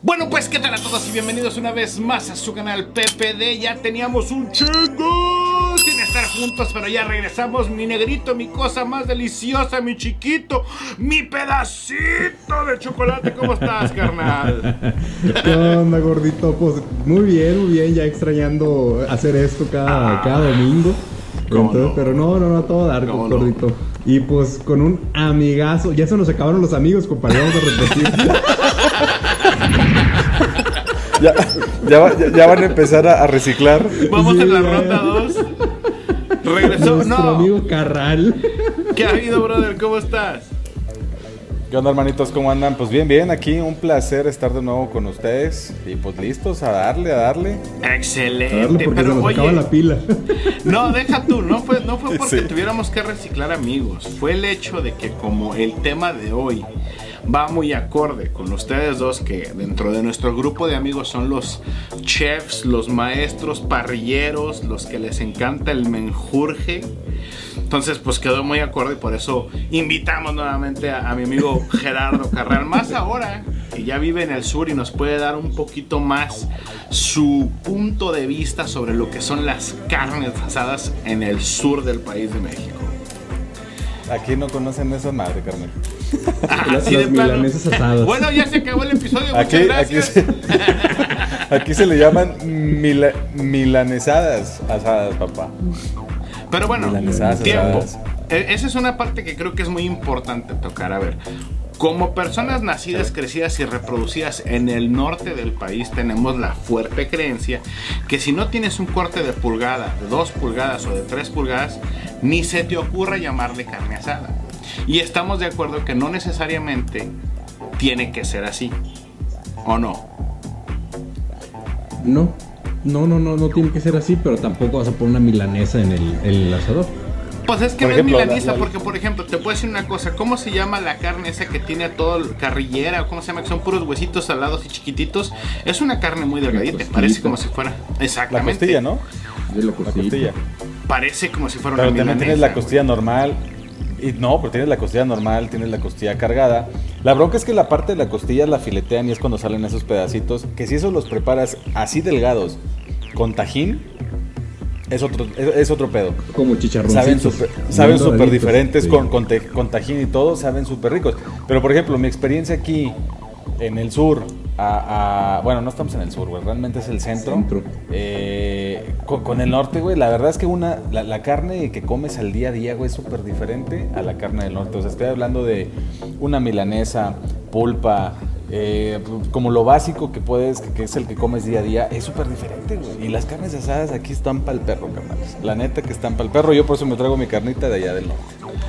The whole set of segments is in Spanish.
Bueno, pues, ¿qué tal a todos y bienvenidos una vez más a su canal PPD? Ya teníamos un chingo sin estar juntos, pero ya regresamos. Mi negrito, mi cosa más deliciosa, mi chiquito, mi pedacito de chocolate. ¿Cómo estás, carnal? ¿Qué onda, gordito? Pues muy bien, muy bien, ya extrañando hacer esto cada, Ah. cada domingo. ¿Cómo Entonces, no? pero no, no, no, todo dar, gordito. Y pues con un amigazo, ya se nos acabaron los amigos, compadre, vamos a repetir. Ya, ya, va- ya- ya van a empezar a, a reciclar. Vamos Sí, en la ronda 2. Regresó. Nuestro No. amigo Carral. ¿Qué ha habido, brother? ¿Cómo estás? ¿Qué onda, hermanitos? ¿Cómo andan? Pues bien, bien, aquí un placer estar de nuevo con ustedes. Y pues listos a darle, a darle. Excelente. Darle porque se pero nos oye, acaba la pila. No, deja tú, no fue, no fue porque Sí. tuviéramos que reciclar amigos, fue el hecho de que como el tema de hoy va muy acorde con ustedes dos que dentro de nuestro grupo de amigos son los chefs, los maestros parrilleros, los que les encanta el menjurje. Entonces, pues quedó muy acorde y por eso invitamos nuevamente a, mi amigo Gerardo Carral. Más ahora que ya vive en el sur y nos puede dar un poquito más su punto de vista sobre lo que son las carnes asadas en el sur del país de México. Aquí no conocen esa madre, carnal. Las plano. milanesas asadas. Bueno, ya se acabó el episodio. Aquí, Muchas aquí, gracias. se, aquí se le llaman mila- milanesadas asadas, papá. Pero bueno, Milanesadas tiempo. asadas. E- Esa es una parte que creo que es muy importante tocar. A ver, como personas nacidas, crecidas y reproducidas en el norte del país, tenemos la fuerte creencia que si no tienes un corte de pulgada, de 2 pulgadas o de 3 pulgadas, ni se te ocurra llamarle carne asada. Y estamos de acuerdo que no necesariamente tiene que ser así. ¿O no? No, no, no, no, no tiene que ser así, pero tampoco vas a poner una milanesa en el, en el asador. Pues es que Por no ejemplo, es milanesa, la- la- porque por ejemplo, te puedo decir una cosa, ¿cómo se llama la carne esa que tiene todo carrillera? o ¿Cómo se llama? Que son puros huesitos salados y chiquititos. Es una carne muy delgadita, parece como si fuera. La Exactamente. costilla, ¿no? De la La costilla. Parece como si fuera Pero una también milanesa. tienes la costilla normal. Y no, pero tienes la costilla normal, tienes la costilla cargada. La bronca es que la parte de la costilla la filetean y es cuando salen esos pedacitos. Que si esos los preparas así delgados con tajín, es otro, es, es otro pedo. Como chicharroncitos. Saben súper saben doraditos, diferentes sí. con, con, te- con tajín y todo, saben súper ricos. Pero por ejemplo, mi experiencia aquí en el sur, a, a- bueno, no estamos en el sur, güey, realmente es el centro. Centro. Eh, con, con el norte, güey, la verdad es que una, la, la carne que comes al día a día, güey, es súper diferente a la carne del norte. O sea, estoy hablando de una milanesa, pulpa, eh, como lo básico que puedes, que, que es el que comes día a día, es súper diferente, güey. Y las carnes asadas aquí están para el perro, carnales. La neta que están para el perro. Yo por eso me traigo mi carnita de allá del norte.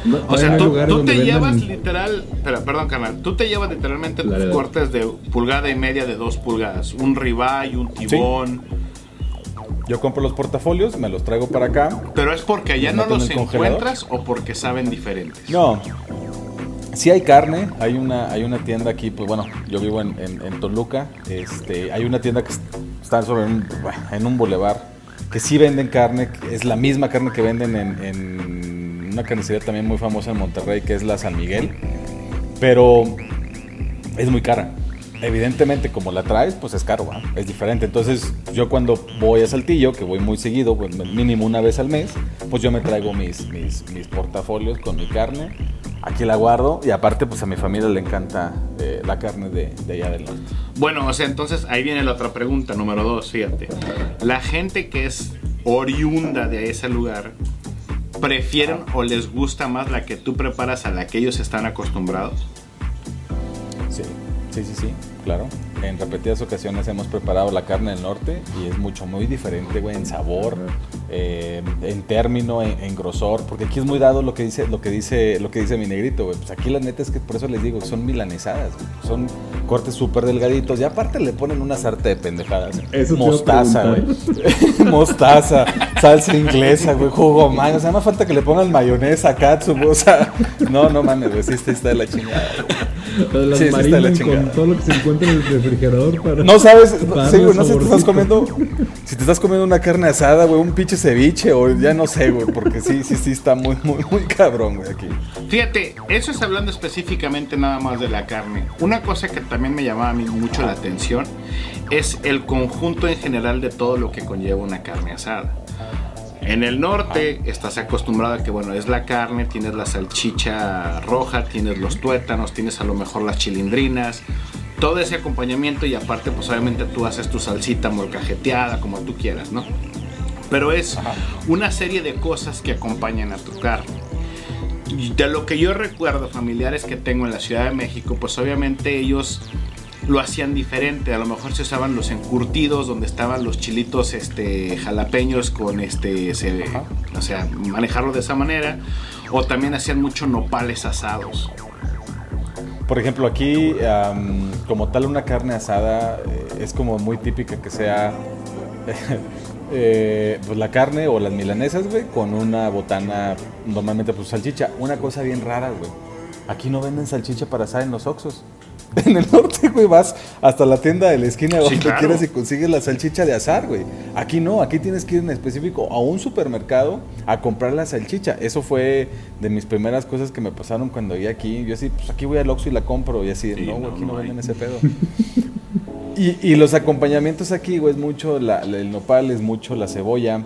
No, O sea, tú, te llevas literal, espera, perdón, carnal, tú te llevas literalmente tus cortes de pulgada y media de 2 pulgadas, un ribeye, un tibón, Yo compro los portafolios, me los traigo para acá. pero es porque allá no los encuentras o porque saben diferentes. No. Sí hay carne, hay una, hay una tienda aquí, pues bueno, yo vivo en, en- en Toluca, este, hay una tienda que es- está sobre un, en un bulevar, que sí venden carne, es la misma carne que venden en, en una carnicería también muy famosa en Monterrey, que es la San Miguel, pero es muy cara. Evidentemente, como la traes, pues es caro, es diferente. Entonces, yo cuando voy a Saltillo, que voy muy seguido, pues, mínimo una vez al mes, pues yo me traigo mis, mis, mis portafolios con mi carne. Aquí la guardo y aparte, pues a mi familia le encanta eh, la carne de, de allá del norte. Bueno, o sea, entonces ahí viene la otra pregunta, número dos, fíjate. La gente que es oriunda de ese lugar, ¿prefieren o les gusta más la que tú preparas a la que ellos están acostumbrados? Sí, sí, sí, sí, claro. En repetidas ocasiones hemos preparado la carne del norte y es mucho, muy diferente, güey, en sabor, eh, en término, en, en grosor, porque aquí es muy dado lo que dice, lo que dice, lo que dice mi negrito, güey. Pues aquí la neta es que por eso les digo, son milanesadas, güey. son cortes súper delgaditos y aparte le ponen una sarta de pendejadas. Eso Mostaza, güey. Mostaza, salsa inglesa, güey, jugo man. O sea, no falta que le pongan mayonesa, katsup, o sea, no, no mames, güey, sí, está de la chingada. Las Sí, está de la chingada. con todo lo que se encuentra en el refrigerador para... No sabes, para sí, güey, no sé si te estás comiendo, si te estás comiendo una carne asada, güey, un pinche ceviche o ya no sé, güey, porque sí, sí, sí está muy, muy, muy cabrón, güey, aquí. Fíjate, eso es hablando específicamente nada más de la carne. Una cosa que también me llamaba a mí mucho la atención es el conjunto en general de todo lo que conlleva una carne asada. En el norte estás acostumbrado a que, bueno, es la carne, tienes la salchicha roja, tienes los tuétanos, tienes a lo mejor las chilindrinas, todo ese acompañamiento y aparte, pues obviamente tú haces tu salsita molcajeteada, como tú quieras, ¿no? Pero es una serie de cosas que acompañan a tu carne. Y de lo que yo recuerdo, familiares que tengo en la Ciudad de México, pues obviamente ellos lo hacían diferente. A lo mejor se usaban los encurtidos, donde estaban los chilitos este, jalapeños con este, se- o sea, manejarlo de esa manera. O también hacían mucho nopales asados. Por ejemplo, aquí, como tal, una carne asada eh, es como muy típica que sea eh, pues la carne o las milanesas, güey, con una botana, normalmente pues salchicha. Una cosa bien rara, güey. Aquí no venden salchicha para asar en los Oxxos. En el norte, güey, vas hasta la tienda de la esquina Sí, donde claro. quieras y consigues la salchicha de asar, güey. Aquí no, aquí tienes que ir en específico a un supermercado a comprar la salchicha. Eso fue de mis primeras cosas que me pasaron cuando llegué aquí. Yo así, pues aquí voy al Oxxo y la compro. Y así, Sí, no, güey, no, aquí no, no venden ese pedo. y, y los acompañamientos aquí, güey, es mucho la- la- el nopal, es mucho la cebolla,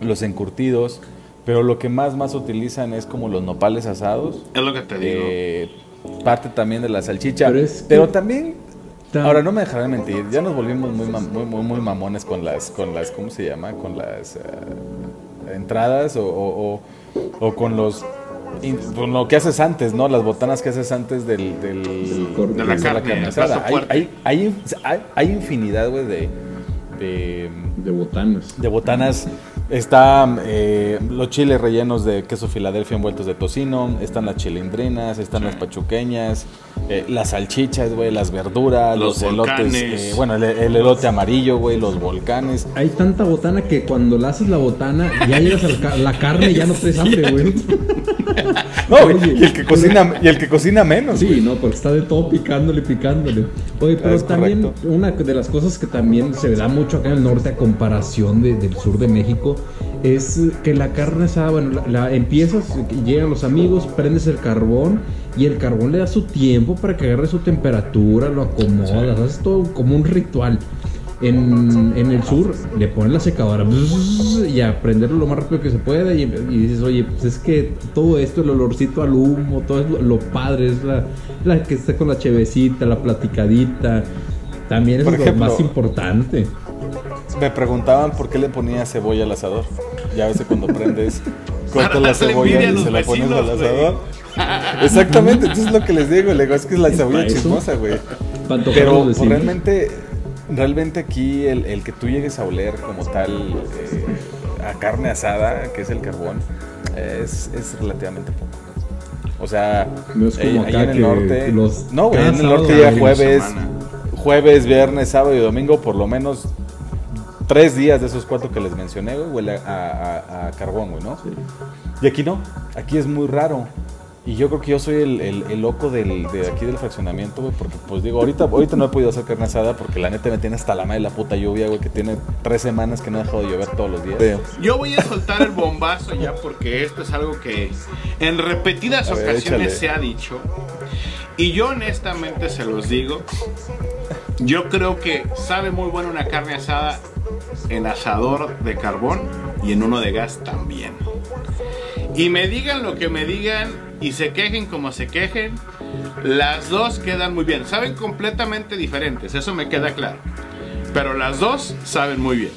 los encurtidos. Pero lo que más, más utilizan es como los nopales asados. Es lo que te digo. Eh, parte también de la salchicha. Pero Pero, es que- también, Ta- ahora no me dejarán mentir, ya nos volvimos muy, mam- muy, muy, muy mamones con las, con las, ¿cómo se llama? Con las eh, entradas o, o- o- o con los, con lo que haces antes, ¿no? Las botanas que haces antes del, del-. De la de carne, fuerte. hay, hay, hay- hay infinidad, güey, de, de De botanas. de botanas. Está eh, los chiles rellenos de queso Filadelfia envueltos de tocino. Están las chilindrinas, están las pachuqueñas, eh, las salchichas, güey, las verduras, Los los, elotes. eh, bueno, el, el elote amarillo, güey, los volcanes. Hay tanta botana que cuando la haces la botana, ya llegas a la carne y ya no traes hambre, güey. No, güey, Oye, y el que cocina, y el que cocina menos. Sí, güey. no, porque está de todo picándole, picándole. Oye, pero Es también correcto. una de las cosas que también se da mucho acá en el norte a comparación de- del sur de México es que la carne asada, bueno, la, la- empiezas, llegan los amigos, prendes el carbón y el carbón le da su tiempo para que agarre su temperatura, lo acomodas, haces todo como un ritual. En, en el sur le ponen la secadora bzz, y a prenderlo lo más rápido que se pueda y, y dices, oye, pues es que todo esto, el olorcito al humo, todo es lo, lo padre, es la, la que está con la chevecita, la platicadita, también es Por lo ejemplo, más importante. Me preguntaban por qué le ponía cebolla al asador. Ya ves que cuando prendes, cortas la cebolla a y se la pones al asador. Exactamente, entonces es lo que les digo, le digo, es que es la ¿Es cebolla chismosa, güey. A Pero realmente, realmente aquí el, el que tú llegues a oler como tal eh, a carne asada, que es el carbón, es, es relativamente poco. O sea, No es como eh, ahí acá en el norte. los- no, güey, en el norte ya jueves, jueves, viernes, sábado y domingo, por lo menos tres días de esos cuatro que les mencioné, güey, huele a, a- a carbón, güey, ¿no? Y aquí no, aquí es muy raro. Y yo creo que yo soy el, el- el loco del, de aquí del fraccionamiento, güey, porque pues digo, ahorita, ahorita no he podido hacer carne asada porque la neta me tiene hasta la madre la puta lluvia, güey, que tiene tres semanas que no ha dejado de llover todos los días. Yo voy a soltar el bombazo ya porque esto es algo que en repetidas ver, ocasiones échale. se ha dicho. Y yo honestamente se los digo. Yo creo que sabe muy buena una carne asada en asador de carbón y en uno de gas también. Y me digan lo que me digan y se quejen como se quejen, las dos quedan muy bien. Saben completamente diferentes, eso me queda claro. Pero las dos saben muy bien.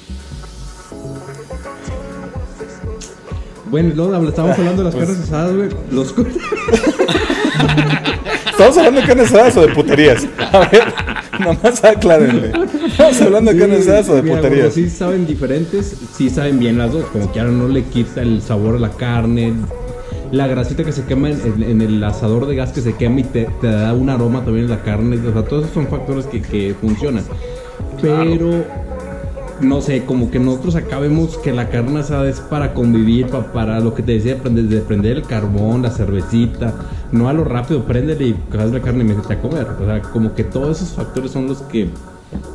Bueno, luego estábamos hablando de las Pues- carnes asadas, güey. Los ¿Estamos hablando de carne asadas o de puterías? A ver, nomás aclárenme. ¿Estamos hablando de carne asadas o de mira, puterías? bueno, sí saben diferentes, sí saben bien las dos. Como que ahora no le quita el sabor a la carne. La grasita que se quema en, en- en el asador de gas que se quema y te, te da un aroma también en la carne. O sea, todos esos son factores que, que funcionan. Pero, no sé, como que nosotros acá vemos que la carne asada es para convivir, pa- para lo que te decía, prender, de prender el carbón, la cervecita. No a lo rápido, préndele y coges la carne y métete a comer. O sea, como que todos esos factores son los que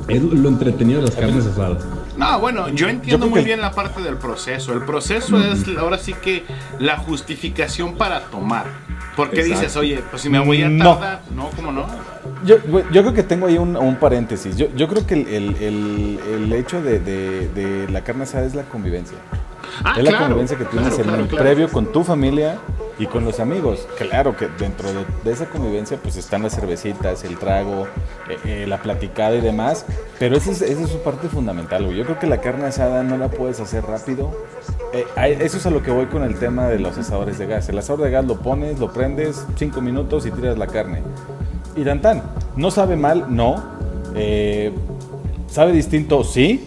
es lo entretenido de las carnes asadas. No, bueno, yo entiendo muy que- bien la parte del proceso. El proceso es ahora sí que la justificación para tomar. Porque Exacto. dices, oye, pues si me voy a No. tardar, no, ¿cómo no? Yo, yo creo que tengo ahí un, un paréntesis. Yo, yo creo que el, el- el- el hecho de, de- de la carne asada es la convivencia. Ah, es la claro, convivencia que tienes claro, en el claro. previo con tu familia y con los amigos. Claro que dentro de, de esa convivencia pues están las cervecitas, el trago, eh, eh, la platicada y demás. Pero esa es, esa es su parte fundamental, güey. Yo creo que la carne asada no la puedes hacer rápido. Eh, eso es a lo que voy con el tema de los asadores de gas. El asador de gas lo pones, lo prendes, cinco minutos y tiras la carne. Y tan tan. No sabe mal, no. Eh, sabe distinto, sí.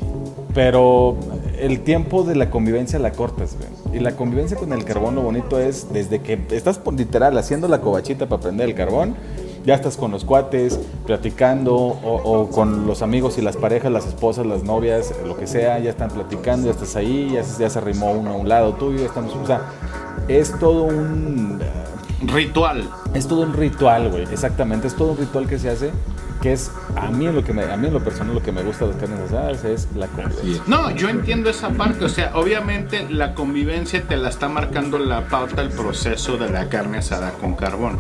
Pero el tiempo de la convivencia la cortas, güey. Y la convivencia con el carbón, lo bonito es desde que estás literal haciendo la covachita para prender el carbón, ya estás con los cuates, platicando, o, o con los amigos y las parejas, las esposas, las novias, lo que sea, ya están platicando, ya estás ahí, ya, ya se arrimó uno a un lado tuyo, ya estamos, o sea, es todo un... Ritual. Es todo un ritual, güey. Exactamente, es todo un ritual que se hace, que es a mí en lo que me, a mí en lo personal lo que me gusta de las carnes asadas es la convivencia. No, yo entiendo esa parte, o sea, obviamente la convivencia te la está marcando la pauta, el proceso de la carne asada con carbón.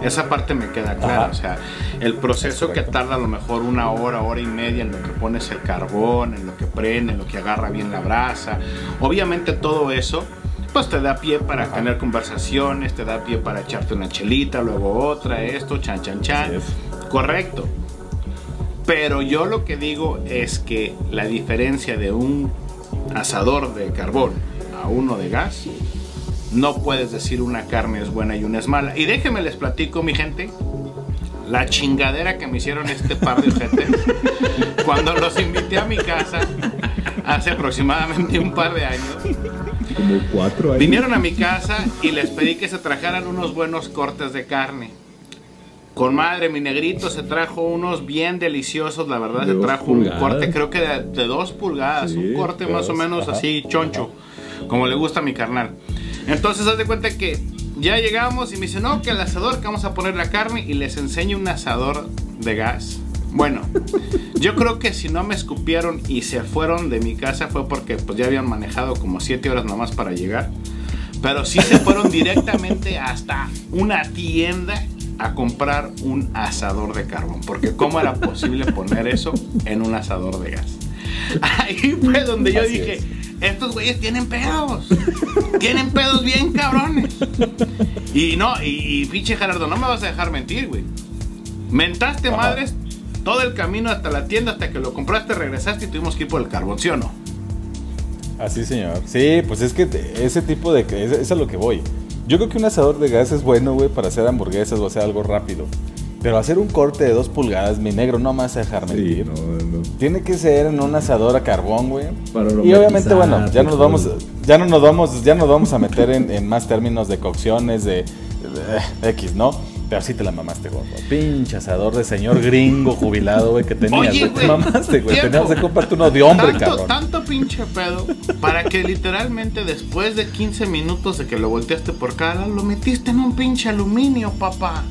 Esa parte me queda clara, Ajá. o sea, el proceso que tarda a lo mejor una hora, hora y media en lo que pones el carbón, en lo que prende, en lo que agarra bien la brasa. Obviamente todo eso, pues te da pie para Ajá. tener conversaciones, te da pie para echarte una chelita, luego otra, esto, chan, chan, chan. Correcto. Pero yo lo que digo es que la diferencia de un asador de carbón a uno de gas, no puedes decir una carne es buena y una es mala. Y déjenme les platico, mi gente, la chingadera que me hicieron este par de ojetes cuando los invité a mi casa hace aproximadamente un par de años. Como cuatro años. Vinieron a mi casa y les pedí que se trajeran unos buenos cortes de carne. Con madre, mi negrito se trajo unos bien deliciosos, la verdad, De se trajo pulgadas. un corte, creo que de, de dos pulgadas, Sí, un corte más o menos ajá. así choncho, como le gusta a mi carnal. Entonces, haz de cuenta que ya llegamos y me dice, no, que el asador, que vamos a poner la carne y les enseño un asador de gas. Bueno, yo creo que si no me escupieron y se fueron de mi casa fue porque pues ya habían manejado como 7 horas nomás para llegar. Pero sí se fueron directamente hasta una tienda a comprar un asador de carbón. Porque ¿cómo era posible poner eso en un asador de gas? Ahí fue donde yo Así dije, es. estos güeyes tienen pedos. tienen pedos bien cabrones. Y no, y, y pinche Gerardo, no me vas a dejar mentir, güey. Mentaste Ajá. madres todo el camino hasta la tienda, hasta que lo compraste, regresaste y tuvimos que ir por el carbón, ¿sí o no? Así, señor. Sí, pues es que ese tipo de... Es, es a lo que voy. Yo creo que un asador de gas es bueno, güey, para hacer hamburguesas o hacer algo rápido. Pero hacer un corte de dos pulgadas, mi negro, no a dejar Sí, mentir. no, no. Tiene que ser en un asador a carbón, güey. Y obviamente, bueno, ya nos vamos, ya no nos vamos, ya nos vamos a meter en, en más términos de cocciones, de, de X, ¿no? Pero sí te la mamaste, gordo. Pinche asador de señor gringo jubilado, güey, que tenías, Oye, güey. Te güey, mamaste, güey. Tenías que comprarte uno de hombre, tanto, cabrón. tanto pinche pedo para que literalmente después de 15 minutos de que lo volteaste por cara, lo metiste en un pinche aluminio, papá.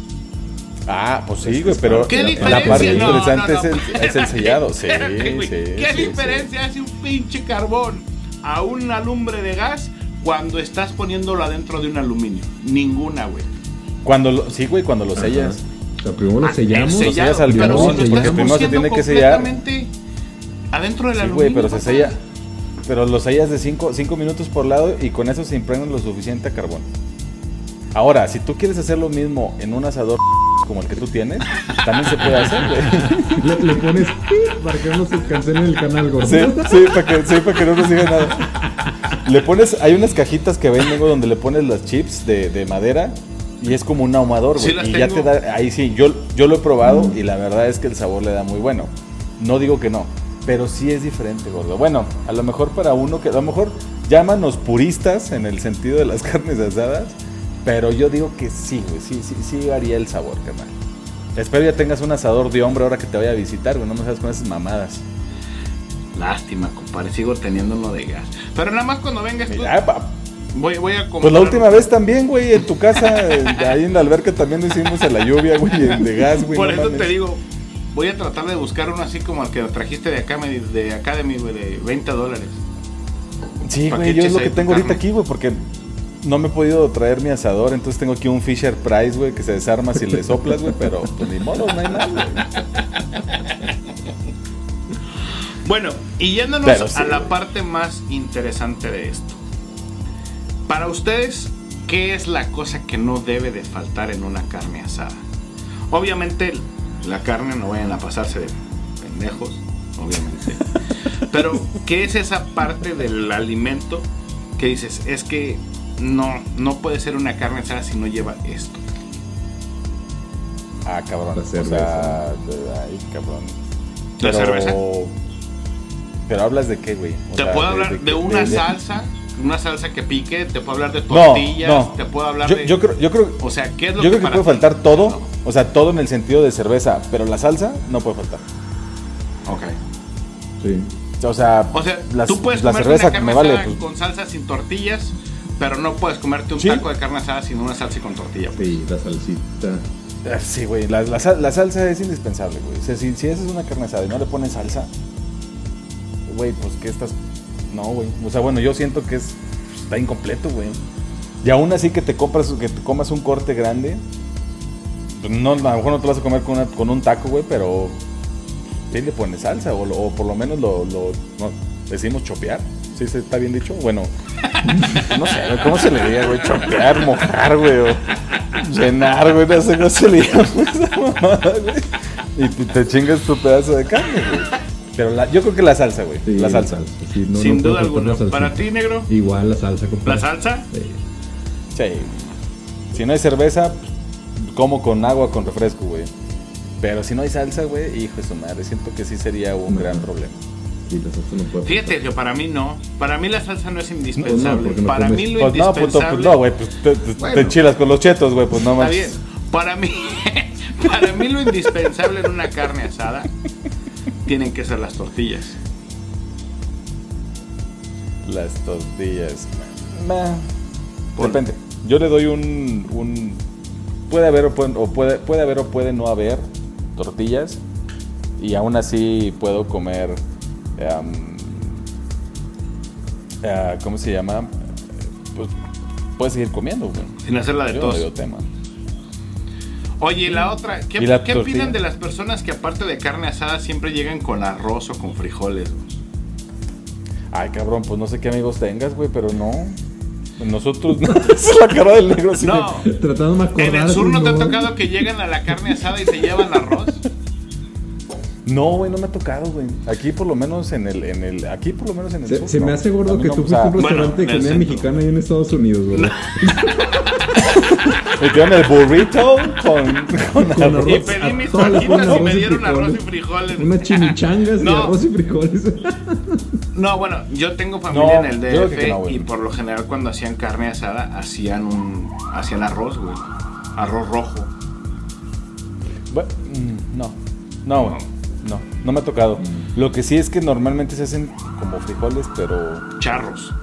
Ah, pues sí, güey, pero ¿Qué la- diferencia? la parte No, interesante no, no, es, el, es el sellado. Sí, Espérate, güey. sí, ¿Qué sí, sí. diferencia hace un pinche carbón a una lumbre de gas cuando estás poniéndolo adentro de un aluminio? Ninguna, güey. Cuando lo, sí, güey, cuando lo sellas. O sea, primero lo Ah, sellamos. el Lo sellas al pero si porque primero se tiene que sellar. adentro del Sí, aluminio. güey, pero se sella. Pero lo sellas de 5 minutos por lado y con eso se impregna lo suficiente a carbón. Ahora, si tú quieres hacer lo mismo en un asador como el que tú tienes, también se puede hacer, güey. Le, le pones para que no se cancele el canal, gordo. Sí, sí, para que, sí, para que no nos diga nada. Le pones, hay unas cajitas que venden güey, donde le pones las chips de, de madera y es como un ahumador, Sí güey. las y ya te da, ahí sí, yo, yo lo he probado y la verdad es que el sabor le da muy bueno. No digo que no, pero sí es diferente, gordo. Bueno, a lo mejor para uno que, a lo mejor llámanos puristas en el sentido de las carnes asadas, pero yo digo que sí, güey, sí, sí, sí haría el sabor, carnal. Espero ya tengas un asador de hombre ahora que te vaya a visitar, güey, no me sabes con esas mamadas. Lástima, compadre, sigo teniendo uno de gas. Pero nada más cuando vengas tú, Ah, pa- voy, voy a comprar. Pues la última vez también, güey, en tu casa, eh, ahí en la alberca también hicimos en la lluvia, güey, en- de gas, güey. Por no eso mames. te digo, voy a tratar de buscar uno así como el que trajiste de acá, de Academy, güey, de 20 dólares. Sí, güey, yo es lo que tengo ahorita aquí, güey, porque no me he podido traer mi asador, entonces tengo aquí un Fisher Price, güey, que se desarma si le soplas, güey, pero pues ni modo, no hay nada, güey. Bueno, y yéndonos Pero sí, a la parte más interesante de esto. Para ustedes, ¿qué es la cosa que no debe de faltar en una carne asada? Obviamente, la carne no vayan a pasarse de pendejos, obviamente. Pero, ¿qué es esa parte del alimento que dices? Es que no, no puede ser una carne asada si no lleva esto. Ah, cabrón. La o cerveza. sea, ay, cabrón. ¿La cerveza? Pero hablas de qué, güey? O Te sea, puedo hablar de, una de- salsa, una salsa que pique, te puedo hablar de tortillas, no. te puedo hablar Yo, de... yo creo, yo creo, O sea, ¿qué es lo yo creo que puede ti? faltar todo, No. o sea, todo en el sentido de cerveza, pero la salsa no puede faltar. Ok. Sí. O sea, O sea, la, tú puedes la comer cerveza una carne me vale. asada pues, con salsa sin tortillas, pero no puedes comerte un Sí. taco de carne asada sin una salsa y con tortilla. pues. Sí, la salsita. Ah, Sí, güey, la, la sal- la salsa es indispensable, güey. O sea, si, si haces una carne asada y no le pones salsa, güey, pues que estás... No, güey. O sea, bueno, yo siento que es está incompleto, güey. Y aún así que te compras, que te comas un corte grande, pues no, a lo mejor no te lo vas a comer con, una- con un taco, güey, pero sí le pones salsa o, por lo menos lo, decimos chopear. ¿Sí está bien dicho? Bueno, no sé, ¿cómo se le diga, güey? Chopear, mojar, güey, llenar, güey, no sé cómo se le güey. Y te, te chingas tu pedazo de carne, güey. Pero la- yo creo que la salsa, güey. Sí, la salsa. Sí, no- sin no duda alguna. Para ti, negro, Igual la salsa, compadre. la salsa. Sí. Sí. Si no hay cerveza, pues, como con agua, con refresco, güey. Pero si no hay salsa, güey, hijo de su madre, siento que sí sería un No. gran problema. Sí, la salsa no puede Fíjate que para mí no. Para mí la salsa no es indispensable. no, porque no para comes- mí lo Pues no, puto, indispensable. pues no, güey, pues te, te- Bueno. te enchilas con los chetos, güey, pues no Está más. bien. Para mí, para mí lo indispensable en una carne asada tienen que ser las tortillas. Las tortillas. Pon- Depende. Yo le doy un, un puede haber o puede, o puede puede haber o puede no haber tortillas y aún así puedo comer eh, ¿cómo se llama? Pues puedes seguir comiendo, güey. Sin hacerla de Yo tos. tema. Oye, la otra, ¿qué, opinan de las personas que aparte de carne asada siempre llegan con arroz o con frijoles? güey? Ay, cabrón, pues no sé qué amigos tengas, güey, pero no. Nosotros, esa es la cara del negro así. No, Tratando de acordar. en el sur no te ha tocado que llegan a la carne asada y se llevan arroz. No, güey, no me ha tocado, güey. Aquí por lo menos en el, en el, aquí por lo menos en el Se, sur, se me no. hace gordo que no, tú fuiste a un restaurante en de comida mexicana ahí en Estados Unidos, ¿verdad? Me dieron el burrito con, con Con arroz. Y pedí mis fajitas y me y dieron arroz y frijoles. Unas chimichangas y No. arroz y frijoles. No, bueno, yo tengo familia No, en el DF que no, y por lo general cuando hacían carne asada hacían un hacían arroz, güey. Arroz rojo. Bu- mm, No, no, güey. No, no me ha tocado. Lo que sí es que normalmente se hacen como frijoles, pero Charros.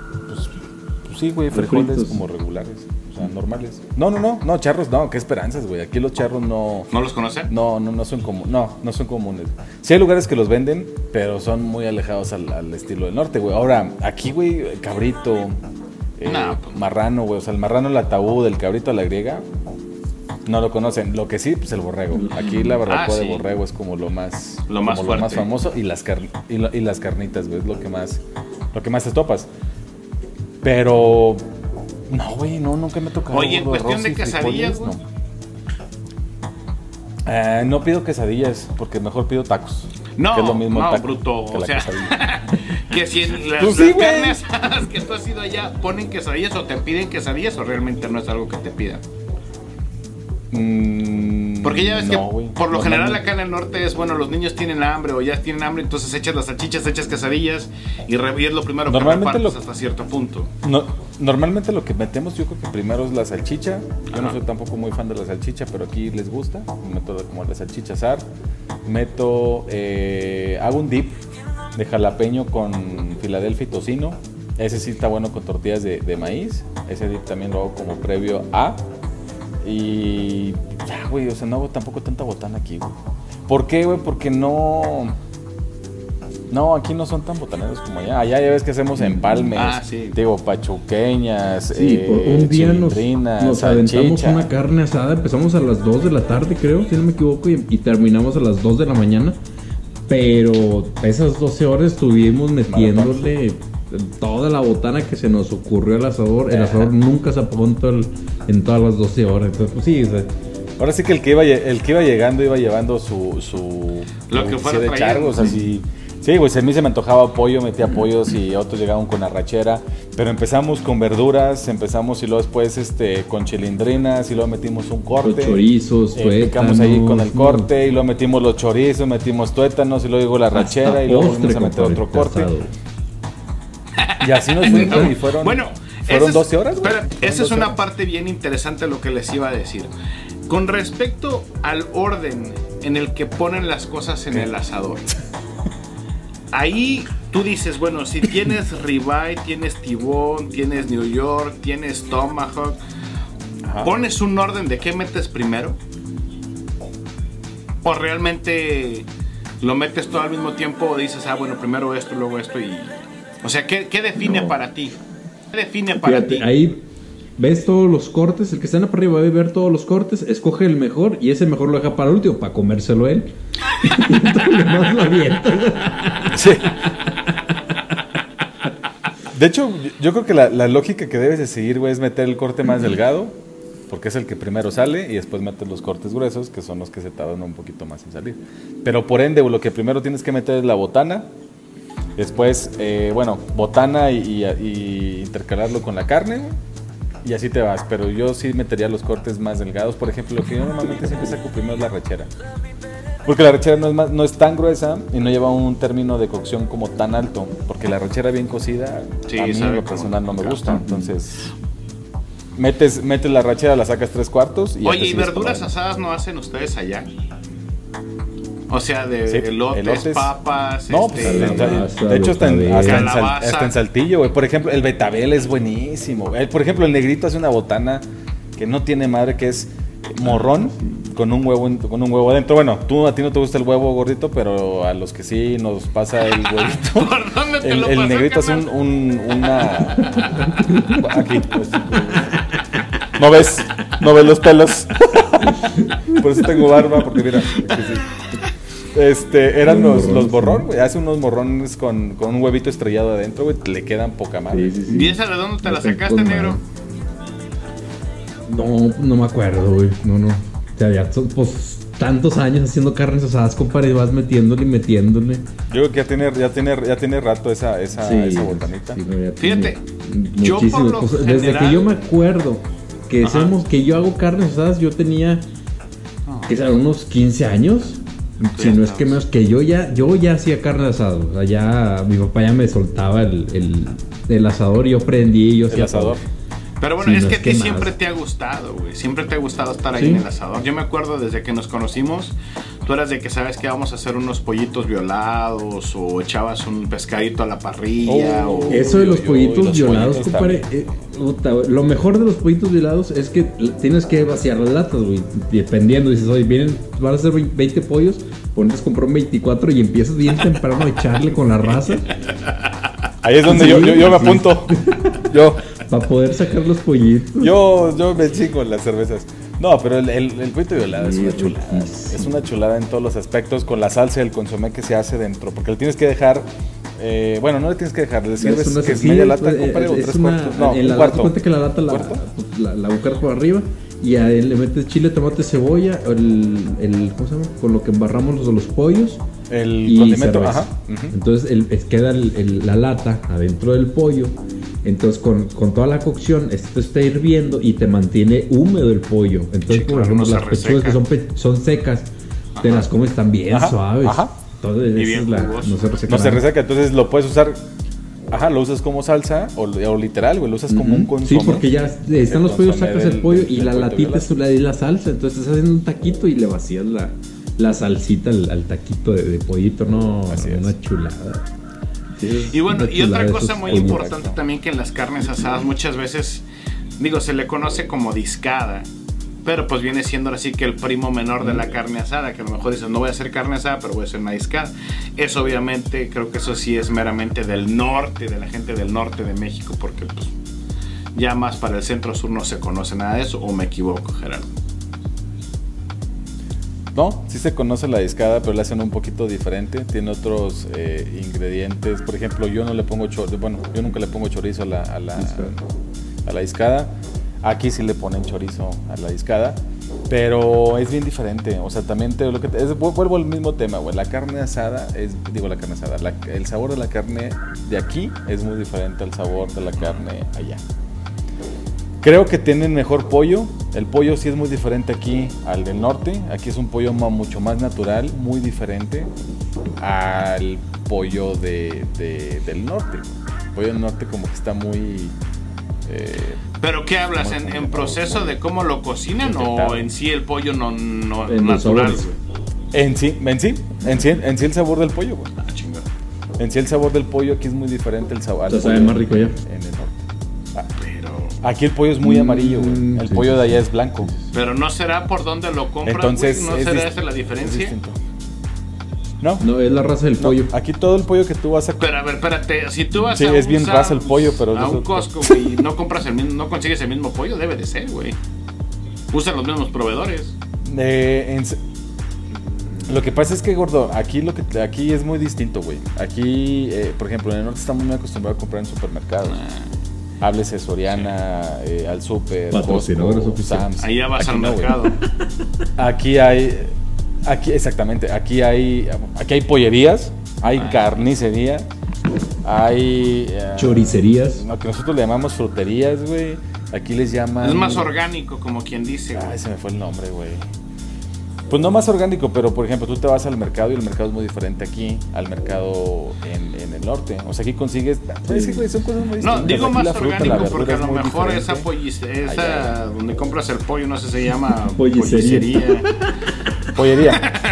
Sí, güey, frijoles como regulares, o sea, normales. No, no, no, no, charros, no, qué esperanzas, güey. Aquí los charros no, ¿No los conocen? no, no, no son como, no, no son comunes. Sí hay lugares que los venden, pero son muy alejados al, al estilo del norte, güey. Ahora, aquí, güey, cabrito, eh, No, pues. marrano, güey, o sea, el marrano al ataúd, el cabrito a la griega. No lo conocen. Lo que sí, pues el borrego. Aquí la barbacoa Ah, de borrego es como lo más, Lo más como lo más famoso y las car- y, lo- y las carnitas, güey, es lo que más lo que más te topas. Pero no, güey, no, nunca me ha tocado. Oye, en cuestión de quesadillas, frijoles, no. Eh, no pido quesadillas porque mejor pido tacos. No, que es lo mismo no, bruto. que O sea, que si en las, Pues sí, las güey. carnes que tú has ido allá ponen quesadillas o te piden quesadillas o realmente no es algo que te pidan. Mm, Porque ya ves no, que por lo general acá en el norte es bueno, los niños tienen hambre o ya tienen hambre, entonces echas las salchichas, echas quesadillas y, y es lo primero que Normalmente repartes lo- hasta cierto punto. No, normalmente lo que metemos yo creo que primero es la salchicha. Yo no soy tampoco muy fan de la salchicha, pero aquí les gusta. Meto como la salchicha asar. Meto, eh, hago un dip de jalapeño con Filadelfia y tocino. Ese sí está bueno con tortillas de, de maíz. Ese dip también lo hago como previo a. Y ya, güey, o sea, no hago tampoco tanta botana aquí, güey. ¿Por qué, güey? Porque no. No, aquí no son tan botaneros como allá. Allá ya ves que hacemos empalmes, Ah, sí. digo, pachuqueñas, Sí, eh, por un día nos, nos aventamos una carne asada. Empezamos a las 2 de la tarde, creo, si no me equivoco, y, y terminamos a las 2 de la mañana. Pero esas 12 horas estuvimos metiéndole toda la botana que se nos ocurrió al asador. El asador nunca se apagó en, todo el- en todas las 12 horas. Entonces, pues sí, o sea, Ahora sí que el que iba, el que iba llegando iba llevando su... su Lo que fuera de chargos, así... Sí, pues a mí se me antojaba pollo, metía pollos y otros llegaban con arrachera. Pero empezamos con verduras, empezamos y luego después este, con chilindrinas y luego metimos un corte. Los chorizos, Eh, picamos ahí con el tuétanos, corte y luego metimos los chorizos, metimos tuétanos y luego llegó la arrachera y luego volvimos a meter otro corte. Y así nos fuimos y fueron, Bueno, fueron esa es- 12 horas. espera, Fueron esa es 12 una horas. parte bien interesante de lo que les iba a decir. Con respecto al orden en el que ponen las cosas en ¿Qué? el asador. Ahí tú dices, bueno, si tienes ribeye, tienes tibón, tienes New York, tienes tomahawk, Ajá. ¿pones un orden de qué metes primero? ¿O realmente lo metes todo al mismo tiempo o dices, ah, bueno, primero esto, luego esto y... O sea, ¿qué, qué define No. para ti? ¿Qué define para Fíjate, ti? ahí ves todos los cortes. El que está en para arriba va a ver todos los cortes, escoge el mejor y ese mejor lo deja para el último, para comérselo él. y lo demás lo avienta. Sí. De hecho, yo- creo que la, la lógica que debes de seguir, güey, es meter el corte más delgado, porque es el que primero sale, y después metes los cortes gruesos, que son los que se tardan un poquito más en salir. Pero por ende, lo que primero tienes que meter es la botana, después, eh, bueno, botana y, y- y intercalarlo con la carne, y así te vas. Pero yo sí metería los cortes más delgados. Por ejemplo, lo que yo normalmente siempre saco primero es la rechera. Porque la rechera no es, más- no es tan gruesa y no lleva un término de cocción como tan alto. Porque la rechera bien cocida, Sí, a mí en lo personal no me gusta. Entonces, metes, metes la rechera, la sacas tres cuartos y Oye, ¿y verduras asadas no hacen ustedes allá? O sea, de Sí, elotes, elotes. papas, No, pues, este, Calabaza, de hecho, hasta en, betabel. hasta en sal- Calabaza. hasta en saltillo, güey. Por ejemplo, el betabel es buenísimo. güey. Por ejemplo, el negrito hace una botana que no tiene madre, que es morrón con un huevo con un huevo adentro. Bueno, tú a ti no te gusta el huevo gordito, pero a los que sí nos pasa el huevito. ¿Por dónde te El, lo el pasó, negrito hace un, un- una aquí pues. no ves no ves los pelos por eso tengo barba porque mira aquí sí. Este eran los, los borrón güey hace unos morrones con, con un huevito estrellado adentro güey le quedan poca madre Sí, sí, sí. ¿Y esa de dónde te la sacaste, negro? No, no me acuerdo, güey. No, no. O sea, ya son pues tantos años haciendo carnes asadas, compadre, y vas metiéndole y metiéndole. yo creo que ya tiene ya tiene ya tiene rato esa esa, esa botanita Fíjate, yo por muchísimos lo cosas. Desde que yo me acuerdo que hacemos, que yo hago carnes asadas, yo tenía que será unos 15 años. Si no es que menos que yo ya, yo ya hacía carne asada. O sea, ya mi papá ya me soltaba el, el, el asador y yo prendí y yo el hacía asador todo. Pero bueno, Sí, es que a ti que más. siempre te ha gustado, güey. Siempre te ha gustado estar ahí Sí. en el asador. Yo me acuerdo desde que nos conocimos, tú eras de que sabes que vamos a hacer unos pollitos violados o echabas un pescadito a la parrilla Oh. o... Eso de los uy, pollitos los violados, pollitos compadre. eh, lo mejor de los pollitos violados es que tienes que vaciar las latas, güey. Dependiendo, dices, oye, vienen, van a ser 20 pollos, pones comprar un 24 y empiezas bien temprano a echarle con la raza ahí es donde Sí, yo, yo, yo me apunto yo para poder sacar los pollitos. Yo, yo me chingo en las cervezas. No, pero el, el, el pollito violado es Sí, una es chulada. riquísimo. Es una chulada en todos los aspectos, con la salsa y el consomé que se hace dentro. Porque le tienes que dejar. eh, bueno, no le tienes que dejar, le sirves Es una que es sí, media lata, es- compadre, o es tres una- cuartos. No, en un la cuarto. cuenta que la lata la, ¿Cuarto? la, la por arriba y a él le metes chile, tomate, cebolla, el, el ¿cómo se llama? Con lo que embarramos los, los pollos El y condimento, cerveza. ajá. ujú. Entonces el- queda el- el- la lata adentro del pollo. Entonces con, con toda la cocción esto está hirviendo y te mantiene húmedo el pollo. Entonces Sí, por ejemplo las pechugas que son, son secas, te las comes también Ajá, suaves. ajá. Entonces, Y esa bien es la- jugoso. no se reseca. No se reseca, entonces lo puedes usar. Ajá, lo usas como salsa o, o literal, güey, lo usas como un consomé. Sí, porque ya están los pollos, sacas del- el pollo y del la latita es la, la salsa. Entonces estás haciendo un taquito y le vacías la, la salsita al, al taquito de, de pollito. No, Así es. una chulada. Sí, es Y bueno, y otra chulada cosa muy importante también que en las carnes asadas muchas veces, digo, se le conoce como discada, pero pues viene siendo así que el primo menor de la carne asada, que a lo mejor dices, no voy a hacer carne asada, pero voy a hacer una discada. Eso obviamente, creo que eso sí es meramente del norte, de la gente del norte de México, porque pues ya más para el centro sur no se conoce nada de eso, o me equivoco, Gerardo. No, sí se conoce la discada, pero la hacen un poquito diferente. Tiene otros eh, ingredientes. Por ejemplo, yo no le pongo chorizo. Bueno, yo nunca le pongo chorizo a la, a la, a la discada. Aquí sí le ponen chorizo a la discada. Pero es bien diferente. O sea, también te, lo que te- es- vuelvo al mismo tema, güey. La carne asada es. Digo, la carne asada. la- el sabor de la carne de aquí es muy diferente al sabor de la carne allá. Creo que tienen mejor pollo. El pollo sí es muy diferente aquí al del norte. Aquí es un pollo mucho más natural, muy diferente al pollo de, de- del norte. El pollo del norte como que está muy... eh, ¿Pero qué hablas? ¿En, proceso de cómo lo cocinan o en sí el pollo no, no En natural? en sí, en sí, en sí, en sí el sabor del pollo, güey. Ah, chingada. En sí el sabor del pollo aquí es muy diferente el sabor. O sea, sabe más rico ya. En el norte. Aquí el pollo es muy amarillo, güey. Mm, El sí, pollo sí, de sí. allá es blanco. pero no será por dónde lo compran, Entonces, güey? ¿No es será esa la es diferencia? No, No, es la raza del no, pollo. aquí todo el pollo que tú vas a Pero a ver, espérate, si tú vas Sí, a es un bien Sam's, raza el pollo, pero es a un Costco, güey, no compras el mismo, no consigues el mismo pollo, debe de ser, güey. Usan los mismos proveedores. Eh, en lo que pasa es que, gordo, aquí lo que aquí es muy distinto, güey. Aquí, eh, por ejemplo, en el norte estamos muy acostumbrados a comprar en supermercados. Ah. Háblese Soriana, eh, al super, Patrocinadores Costco, oficiales. Sam's. Ahí ya vas Aquí al no, mercado. Aquí hay, aquí exactamente, aquí hay, aquí hay pollerías, hay Ah. carnicería, hay eh, Choricerías. Lo que nosotros le llamamos fruterías, güey. Aquí les llaman. Es más orgánico, como quien dice, güey. Ay, se me fue el nombre, güey. Pues no más orgánico, pero por ejemplo, tú te vas al mercado y el mercado es muy diferente aquí al mercado en, en el norte. O sea, aquí consigues. Es que, güey, son cosas muy distintas. No, digo Aquí más la fruta, la orgánico porque a lo mejor diferente. esa pollicería, Allá. esa donde compras el pollo, no sé, se llama Pollicería. pollicería. Pollería.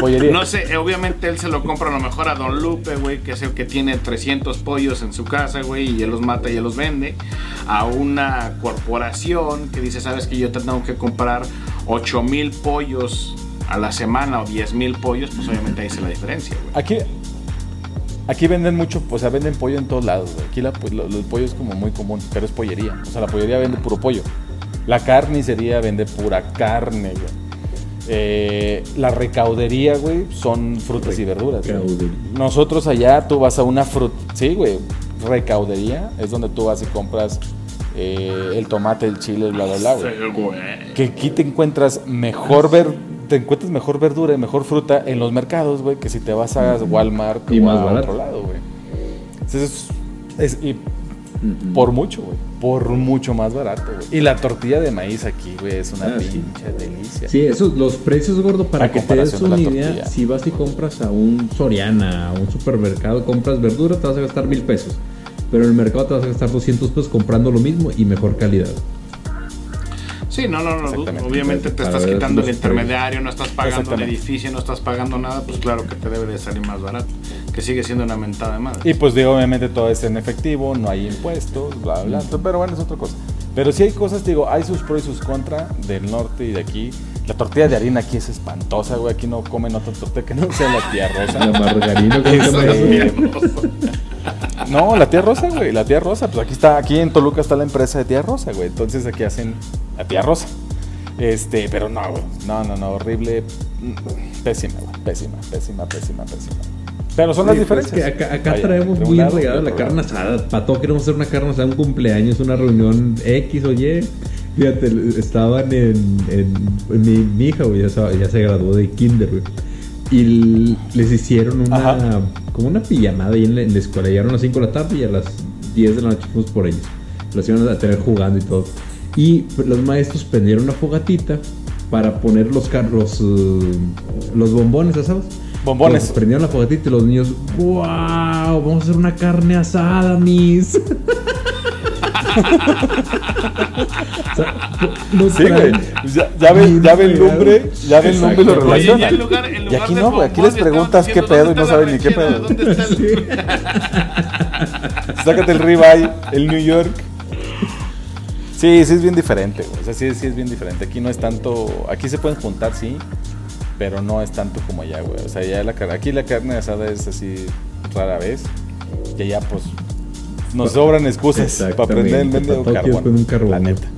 Pollería. No sé, obviamente él se lo compra a lo mejor a Don Lupe, güey, que es el que tiene 300 pollos en su casa, güey, y él los mata y él los vende. A una corporación que dice, sabes que yo te tengo que comprar 8 mil pollos a la semana o 10 mil pollos, pues obviamente ahí se la diferencia, güey. Aquí, aquí venden mucho, o sea, venden pollo en todos lados. güey. Aquí la, pues, lo- el pollo es como muy común, pero es pollería. O sea, la pollería vende puro pollo. La carnicería vende pura carne, güey. Eh, la recaudería, güey, son frutas y verduras. güey. Nosotros allá, tú vas a una fruta, sí, güey, recaudería, es donde tú vas y compras eh, el tomate, el chile, el bla, bla, bla, güey. Sí, güey. Que aquí te encuentras mejor ver, te encuentras mejor verdura y mejor fruta en los mercados, güey, que si te vas a Walmart Y o más a barato. otro lado, güey. Entonces, es, y por mucho, güey. Por mucho más barato, güey. Y la tortilla de maíz aquí, güey, es una Ah, sí. pinche delicia. Sí, esos, los precios, gordo, para A que te des una idea, tortilla. si vas y compras a un Soriana, a un supermercado, compras verdura, te vas a gastar mil pesos. Pero en el mercado te vas a gastar 200 pesos comprando lo mismo y mejor calidad. Sí, no, no, no. Obviamente te estás quitando el los intermediario, no estás pagando el edificio, no estás pagando nada, pues claro que te debe de salir más barato. Que sigue siendo una mentada de madre. Y pues digo, obviamente todo es en efectivo, no hay impuestos, bla, bla, bla. Pero bueno, es otra cosa. Pero sí hay cosas, digo, hay sus pros y sus contras del norte y de aquí. La tortilla de harina aquí es espantosa, güey. Aquí no comen otra tortilla que no sea la tía La rosa. margarina, ¿cómo se llama eso? Este, No, la tía rosa, güey, la tía rosa. Pues aquí está, aquí en Toluca está la empresa de tía rosa, güey. Entonces aquí hacen la tía rosa. Este, pero no, güey. No, no, no, horrible. Mm, Pésima, güey. Pésima, pésima, pésima, pésima. Pero son las Sí, pues, diferencias. que acá, traemos muy lado regada la carne asada. Para todo queremos hacer una carne asada, un cumpleaños, una reunión X o Y. Fíjate, estaban en, en, en mi, mi hija, güey, ya se graduó de kinder, güey. Y les hicieron una, Ajá. como una pijamada ahí en la, en la escuela. Llegaron a las 5 de la tarde y a las 10 de la noche fuimos por ellos. Los iban a tener jugando y todo. Y pues, los maestros prendieron una fogatita para poner los, car- los, eh, los bombones, ¿ya ¿sabes? Bombones. Prendieron la fogatita y los niños, wow, vamos a hacer una carne asada, mis. O sea, Sí, güey. traen Ya, ya ve, bien ya ve el pegado. lumbre, ya ve el lumbre y lo Exacto. Oye, ya relaciona. en lugar, en Y aquí no, güey. Aquí les preguntas qué pedo y no saben ni qué "¿Dónde pedo. ¿Dónde está el-" Sácate el ribeye, el New York. Sí, sí es bien diferente, güey. O sea, sí, sí es bien diferente. Aquí no es tanto. Aquí se pueden juntar, sí. Pero no es tanto como allá, güey. O sea, ya la car- aquí la carne asada es así rara vez. Y allá, pues. Nos sobran excusas para prender el para mendigo todo quieres carbón. prender un carbón, La neta.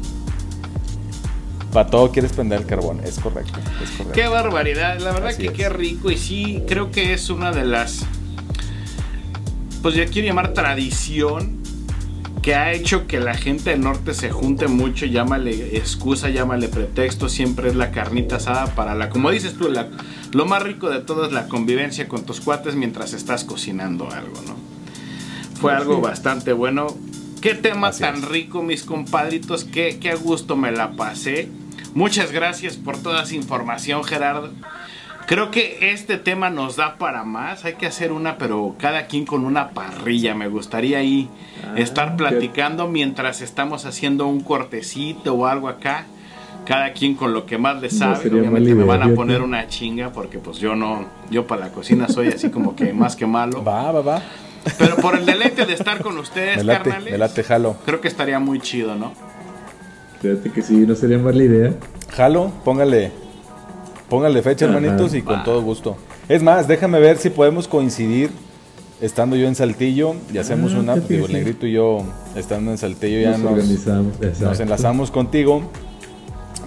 Para todo quieres prender el carbón. Es correcto. Es correcto. Qué barbaridad, la verdad Así que es. qué rico y sí, creo que es una de las, pues ya quiero llamar tradición que ha hecho que la gente del norte se junte mucho, llámale excusa, llámale pretexto, siempre es la carnita asada para la, como dices tú, la, lo más rico de todo es la convivencia con tus cuates mientras estás cocinando algo, ¿no? Fue algo bastante bueno. Qué tema Así tan es. rico, mis compadritos, qué, qué a gusto me la pasé. Muchas gracias por toda esa información, Gerardo. Creo que este tema nos da para más. Hay que hacer una, pero cada quien con una parrilla. Me gustaría ahí Ah, estar qué- platicando mientras estamos haciendo un cortecito o algo acá. Cada quien con lo que más le sabe. Obviamente me van a poner una chinga porque pues yo no, yo para la cocina soy así como que más que malo. Va, va, va. Pero por el deleite de estar con ustedes, Me late, carnales, me late, jalo. creo que estaría muy chido, ¿no? Fíjate que sí, no sería mala idea. Jalo, póngale. Póngale fecha, Ajá, hermanitos, y va. con todo gusto. Es más, déjame ver si podemos coincidir estando yo en Saltillo y hacemos Ah, una. Digo, el negrito y yo estando en Saltillo ya Nos organizamos. enlazamos contigo.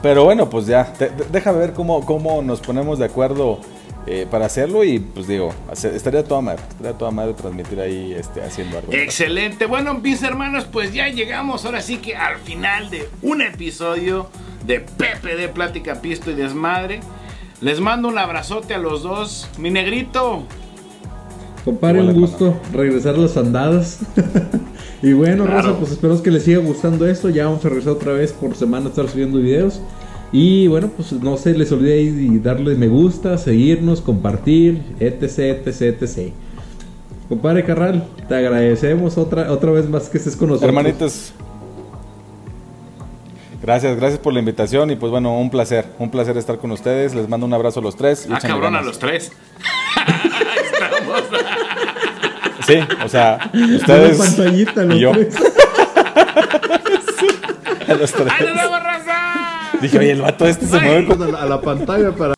Pero bueno, pues ya, te- déjame ver cómo, cómo nos ponemos de acuerdo eh, para hacerlo y pues digo, hacer- estaría toda madre, estaría toda madre transmitir ahí este, haciendo algo. Excelente. Bueno, mis hermanos, pues ya llegamos ahora sí que al final de un episodio de Pepe de Plática Pisto y Desmadre. Les mando un abrazote a los dos. Mi negrito. Compadre, un gusto regresar a las andadas. y bueno, Claro. Rosa, pues espero que les siga gustando esto. Ya vamos a regresar otra vez por semana a estar subiendo videos. Y bueno, pues no se les olvide ahí darle me gusta, seguirnos, compartir, etc, etc, etc. Compadre Carral, te agradecemos otra, otra vez más que estés con nosotros. Hermanitos. Gracias, gracias por la invitación y pues bueno, un placer, un placer estar con ustedes. Les mando un abrazo a los tres. y Ah, cabrón, a los tres. Sí, o sea, Una ustedes pantallita, los y yo. tres. A los tres. ¡Ay, nos vemos, raza! Dije, oye, el vato este se mueve con... a la pantalla para.